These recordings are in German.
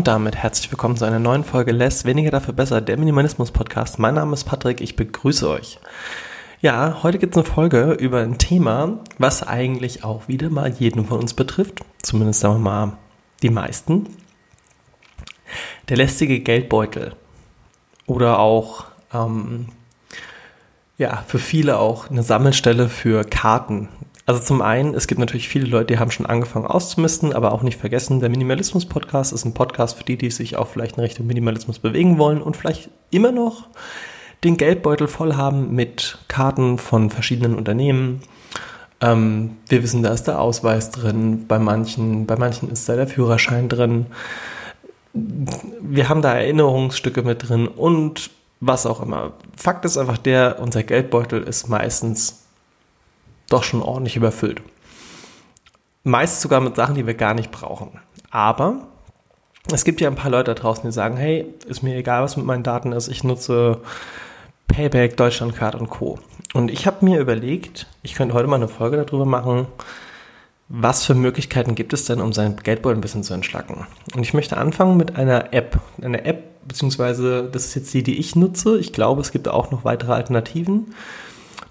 Und damit herzlich willkommen zu einer neuen Folge Less, weniger dafür besser, der Minimalismus-Podcast. Mein Name ist Patrick, ich begrüße euch. Ja, heute gibt es eine Folge über ein Thema, was eigentlich auch wieder mal jeden von uns betrifft. Zumindest sagen wir mal die meisten. Der lästige Geldbeutel. Oder auch, ähm, ja, für viele auch eine Sammelstelle für Karten. Also zum einen, es gibt natürlich viele Leute, die haben schon angefangen auszumisten, aber auch nicht vergessen, der Minimalismus-Podcast ist ein Podcast für die, die sich auch vielleicht in Richtung Minimalismus bewegen wollen und vielleicht immer noch den Geldbeutel voll haben mit Karten von verschiedenen Unternehmen. Ähm, wir wissen, da ist der Ausweis drin, bei manchen, bei manchen ist da der Führerschein drin. Wir haben da Erinnerungsstücke mit drin und was auch immer. Fakt ist einfach der, unser Geldbeutel ist meistens doch schon ordentlich überfüllt. Meist sogar mit Sachen, die wir gar nicht brauchen. Aber es gibt ja ein paar Leute da draußen, die sagen, hey, ist mir egal, was mit meinen Daten ist, ich nutze Payback, Deutschlandcard und Co. Und ich habe mir überlegt, ich könnte heute mal eine Folge darüber machen, was für Möglichkeiten gibt es denn, um sein Geldbeutel ein bisschen zu entschlacken. Und ich möchte anfangen mit einer App. Eine App, beziehungsweise das ist jetzt die, die ich nutze. Ich glaube, es gibt auch noch weitere Alternativen.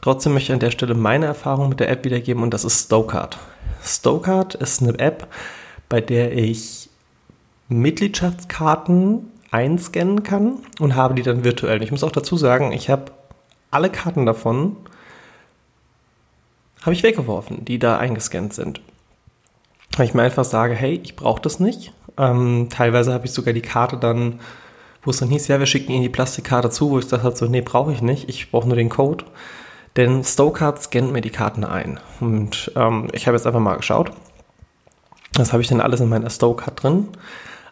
Trotzdem möchte ich an der Stelle meine Erfahrung mit der App wiedergeben und das ist Stokart. Stokart ist eine App, bei der ich Mitgliedschaftskarten einscannen kann und habe die dann virtuell. Ich muss auch dazu sagen, ich habe alle Karten davon habe ich weggeworfen, die da eingescannt sind. Weil ich mir einfach sage, hey, ich brauche das nicht. Ähm, teilweise habe ich sogar die Karte dann, wo es dann hieß, ja, wir schicken Ihnen die Plastikkarte zu, wo ich dachte so, nee, brauche ich nicht, ich brauche nur den Code. Denn Stokart scannt mir die Karten ein. Und ähm, ich habe jetzt einfach mal geschaut. Das habe ich dann alles in meiner Stokart drin.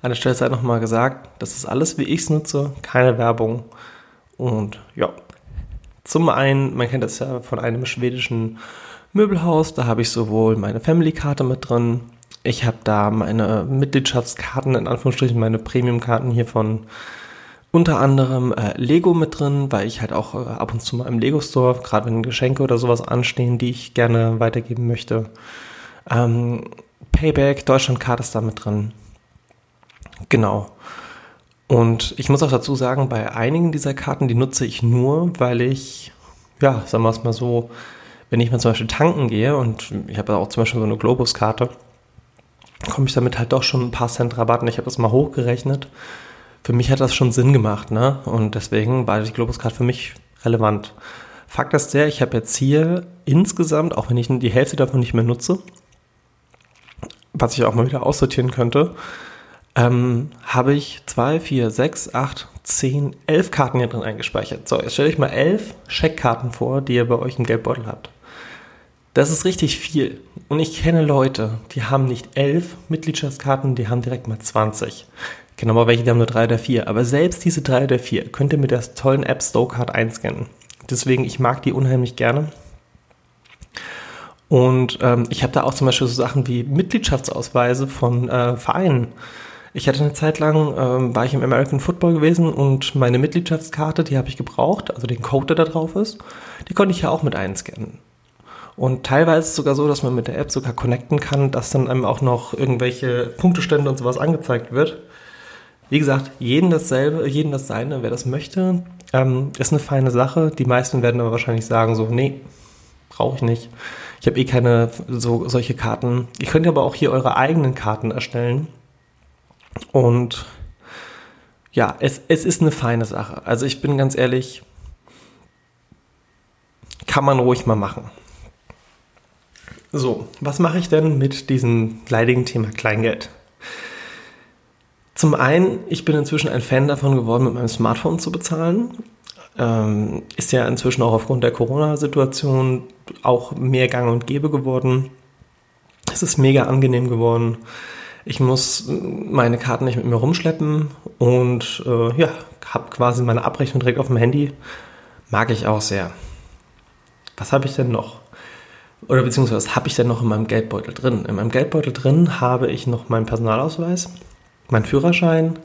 An der Stelle sei nochmal gesagt, das ist alles, wie ich es nutze, keine Werbung. Und ja, zum einen, man kennt das ja von einem schwedischen Möbelhaus, da habe ich sowohl meine Family-Karte mit drin, ich habe da meine Mitgliedschaftskarten, in Anführungsstrichen meine Premium-Karten hier von unter anderem äh, Lego mit drin, weil ich halt auch äh, ab und zu mal im Lego Store, gerade wenn Geschenke oder sowas anstehen, die ich gerne weitergeben möchte. Ähm, Payback, Deutschlandcard ist da mit drin. Genau. Und ich muss auch dazu sagen, bei einigen dieser Karten, die nutze ich nur, weil ich, ja, sagen wir es mal so, wenn ich mal zum Beispiel tanken gehe und ich habe auch zum Beispiel so eine Globus-Karte, komme ich damit halt doch schon ein paar Cent Rabatt und ich habe das mal hochgerechnet für mich hat das schon Sinn gemacht, ne? Und deswegen war die Globus-Card für mich relevant. Fakt ist der, ich habe jetzt hier insgesamt, auch wenn ich die Hälfte davon nicht mehr nutze, was ich auch mal wieder aussortieren könnte, ähm, habe ich zwei, vier, sechs, acht, zehn, elf Karten hier drin eingespeichert. So, jetzt stelle ich mal elf Scheckkarten vor, die ihr bei euch im Geldbeutel habt. Das ist richtig viel. Und ich kenne Leute, die haben nicht elf Mitgliedschaftskarten, die haben direkt mal 20. Genau, aber welche, die haben nur drei oder vier. Aber selbst diese drei oder vier könnt ihr mit der tollen App Stokart einscannen. Deswegen, ich mag die unheimlich gerne. Und ähm, ich habe da auch zum Beispiel so Sachen wie Mitgliedschaftsausweise von äh, Vereinen. Ich hatte eine Zeit lang, ähm, war ich im American Football gewesen und meine Mitgliedschaftskarte, die habe ich gebraucht, also den Code, der da drauf ist, die konnte ich ja auch mit einscannen. Und teilweise ist es sogar so, dass man mit der App sogar connecten kann, dass dann einem auch noch irgendwelche Punktestände und sowas angezeigt wird. Wie gesagt, jeden dasselbe, jeden das seine, wer das möchte, ähm, ist eine feine Sache. Die meisten werden aber wahrscheinlich sagen so, nee, brauche ich nicht. Ich habe eh keine so, solche Karten. Ihr könnt aber auch hier eure eigenen Karten erstellen. Und ja, es, es ist eine feine Sache. Also ich bin ganz ehrlich, kann man ruhig mal machen. So, was mache ich denn mit diesem leidigen Thema Kleingeld? Zum einen, ich bin inzwischen ein Fan davon geworden, mit meinem Smartphone zu bezahlen. Ähm, ist ja inzwischen auch aufgrund der Corona-Situation auch mehr gang und gäbe geworden. Es ist mega angenehm geworden. Ich muss meine Karten nicht mit mir rumschleppen und äh, ja, habe quasi meine Abrechnung direkt auf dem Handy. Mag ich auch sehr. Was habe ich denn noch? Oder beziehungsweise was habe ich denn noch in meinem Geldbeutel drin? In meinem Geldbeutel drin habe ich noch meinen Personalausweis mein Führerschein,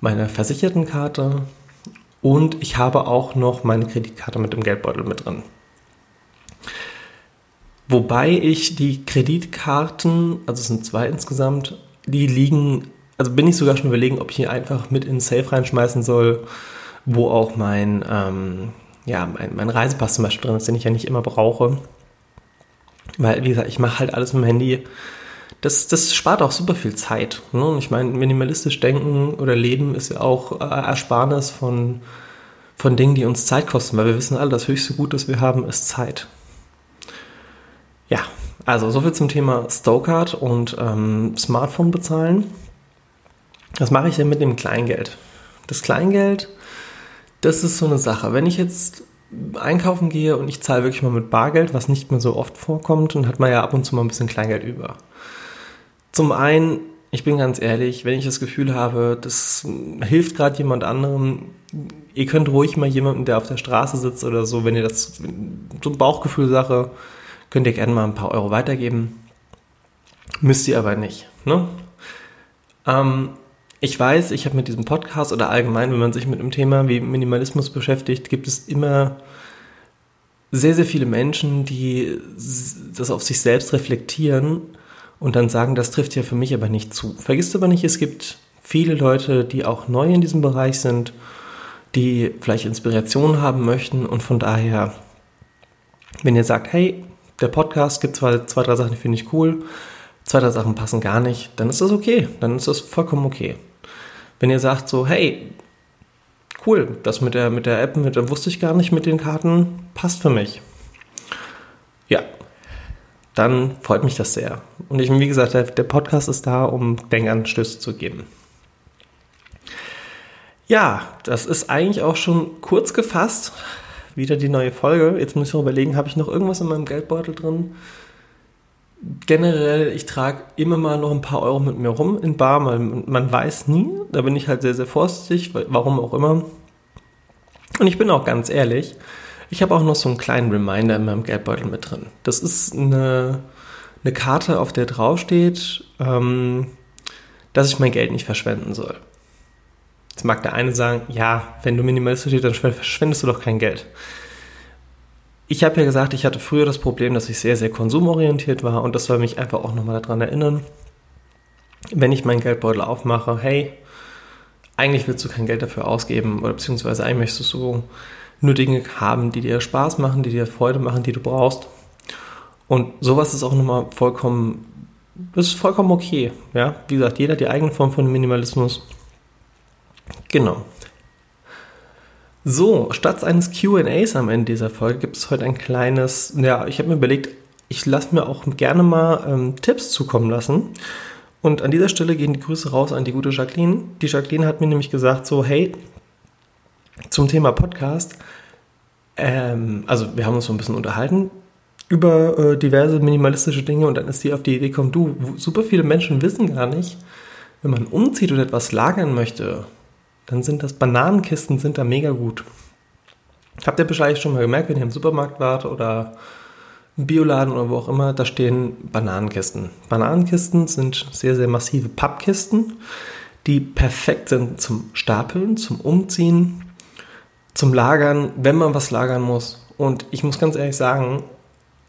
meine Versichertenkarte und ich habe auch noch meine Kreditkarte mit dem Geldbeutel mit drin. Wobei ich die Kreditkarten, also es sind zwei insgesamt, die liegen, also bin ich sogar schon überlegen, ob ich hier einfach mit in Safe reinschmeißen soll, wo auch mein, ähm, ja, mein, mein Reisepass zum Beispiel drin ist, den ich ja nicht immer brauche. Weil, wie gesagt, ich mache halt alles mit dem Handy. Das, das spart auch super viel Zeit. Ne? Ich meine, minimalistisch denken oder leben ist ja auch äh, Ersparnis von, von Dingen, die uns Zeit kosten, weil wir wissen alle, das höchste Gut, das wir haben, ist Zeit. Ja, also soviel zum Thema Stokart und ähm, Smartphone bezahlen. Was mache ich denn mit dem Kleingeld? Das Kleingeld, das ist so eine Sache. Wenn ich jetzt einkaufen gehe und ich zahle wirklich mal mit Bargeld, was nicht mehr so oft vorkommt, dann hat man ja ab und zu mal ein bisschen Kleingeld über. Zum einen, ich bin ganz ehrlich, wenn ich das Gefühl habe, das hilft gerade jemand anderem, ihr könnt ruhig mal jemanden, der auf der Straße sitzt oder so, wenn ihr das so eine Bauchgefühl-Sache, könnt ihr gerne mal ein paar Euro weitergeben. Müsst ihr aber nicht. Ne? Ähm, ich weiß, ich habe mit diesem Podcast oder allgemein, wenn man sich mit einem Thema wie Minimalismus beschäftigt, gibt es immer sehr, sehr viele Menschen, die das auf sich selbst reflektieren und dann sagen, das trifft ja für mich aber nicht zu. Vergisst aber nicht, es gibt viele Leute, die auch neu in diesem Bereich sind, die vielleicht Inspiration haben möchten und von daher, wenn ihr sagt, hey, der Podcast gibt zwar zwei, drei Sachen, die finde ich cool, zwei, drei Sachen passen gar nicht, dann ist das okay, dann ist das vollkommen okay. Wenn ihr sagt so, hey, cool, das mit der, mit der App, mit, wusste ich gar nicht mit den Karten, passt für mich. Ja, dann freut mich das sehr. Und ich, wie gesagt, der, der Podcast ist da, um Denkanstöße zu geben. Ja, das ist eigentlich auch schon kurz gefasst. Wieder die neue Folge. Jetzt muss ich noch überlegen, habe ich noch irgendwas in meinem Geldbeutel drin? generell, ich trage immer mal noch ein paar Euro mit mir rum in Bar, weil man weiß nie. Da bin ich halt sehr, sehr vorsichtig, warum auch immer. Und ich bin auch ganz ehrlich, ich habe auch noch so einen kleinen Reminder in meinem Geldbeutel mit drin. Das ist eine, eine Karte, auf der draufsteht, ähm, dass ich mein Geld nicht verschwenden soll. Jetzt mag der eine sagen, ja, wenn du minimalistisch bist, dann verschwendest du doch kein Geld. Ich habe ja gesagt, ich hatte früher das Problem, dass ich sehr, sehr konsumorientiert war und das soll mich einfach auch nochmal daran erinnern, wenn ich meinen Geldbeutel aufmache, hey, eigentlich willst du kein Geld dafür ausgeben oder beziehungsweise eigentlich möchtest du nur Dinge haben, die dir Spaß machen, die dir Freude machen, die du brauchst. Und sowas ist auch nochmal vollkommen, das ist vollkommen okay. Ja, wie gesagt, jeder hat die eigene Form von Minimalismus. Genau. So, statt eines QAs am Ende dieser Folge gibt es heute ein kleines, ja, ich habe mir überlegt, ich lasse mir auch gerne mal ähm, Tipps zukommen lassen. Und an dieser Stelle gehen die Grüße raus an die gute Jacqueline. Die Jacqueline hat mir nämlich gesagt, so, hey, zum Thema Podcast, ähm, also wir haben uns so ein bisschen unterhalten über äh, diverse minimalistische Dinge und dann ist die auf die Idee gekommen, du, super viele Menschen wissen gar nicht, wenn man umzieht und etwas lagern möchte, dann sind das Bananenkisten sind da mega gut. Habt ihr vielleicht schon mal gemerkt, wenn ihr im Supermarkt wart oder im Bioladen oder wo auch immer, da stehen Bananenkisten. Bananenkisten sind sehr, sehr massive Pappkisten, die perfekt sind zum Stapeln, zum Umziehen, zum Lagern, wenn man was lagern muss. Und ich muss ganz ehrlich sagen,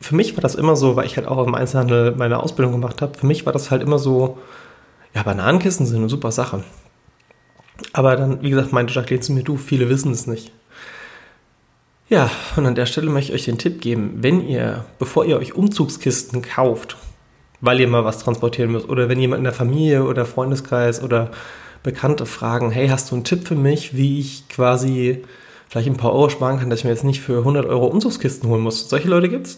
für mich war das immer so, weil ich halt auch im Einzelhandel meine Ausbildung gemacht habe, für mich war das halt immer so, ja, Bananenkisten sind eine super Sache. Aber dann, wie gesagt, meinte Jacqueline zu mir, du, viele wissen es nicht. Ja, und an der Stelle möchte ich euch den Tipp geben, wenn ihr, bevor ihr euch Umzugskisten kauft, weil ihr mal was transportieren müsst, oder wenn jemand in der Familie oder Freundeskreis oder Bekannte fragen, hey, hast du einen Tipp für mich, wie ich quasi vielleicht ein paar Euro sparen kann, dass ich mir jetzt nicht für 100 Euro Umzugskisten holen muss. Solche Leute gibt es.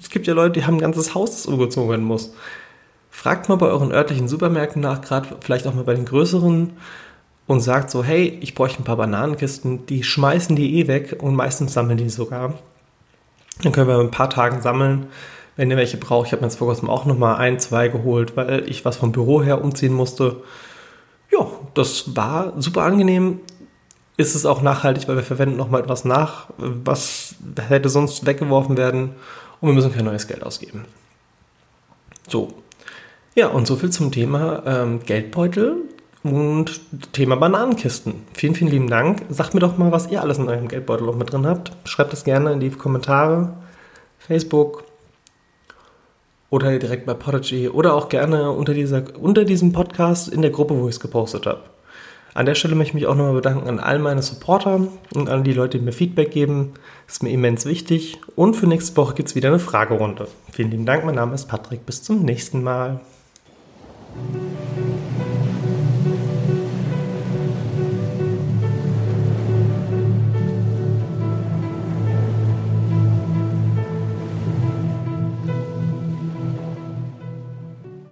Es gibt ja Leute, die haben ein ganzes Haus, das umgezogen werden muss. Fragt mal bei euren örtlichen Supermärkten nach, gerade vielleicht auch mal bei den größeren und sagt so, hey, ich bräuchte ein paar Bananenkisten, die schmeißen die eh weg und meistens sammeln die sogar. Dann können wir in ein paar Tagen sammeln, wenn ihr welche braucht. Ich habe mir jetzt vor kurzem auch nochmal ein, zwei geholt, weil ich was vom Büro her umziehen musste. Ja, das war super angenehm. Ist es auch nachhaltig, weil wir verwenden nochmal etwas nach, was hätte sonst weggeworfen werden und wir müssen kein neues Geld ausgeben. So. Ja, und so viel zum Thema ähm, Geldbeutel und Thema Bananenkisten. Vielen, vielen lieben Dank. Sagt mir doch mal, was ihr alles in eurem Geldbeutel noch mit drin habt. Schreibt das gerne in die Kommentare, Facebook oder direkt bei Podigy oder auch gerne unter, dieser, unter diesem Podcast in der Gruppe, wo ich es gepostet habe. An der Stelle möchte ich mich auch nochmal bedanken an all meine Supporter und an die Leute, die mir Feedback geben. Ist mir immens wichtig. Und für nächste Woche gibt es wieder eine Fragerunde. Vielen lieben Dank, mein Name ist Patrick. Bis zum nächsten Mal.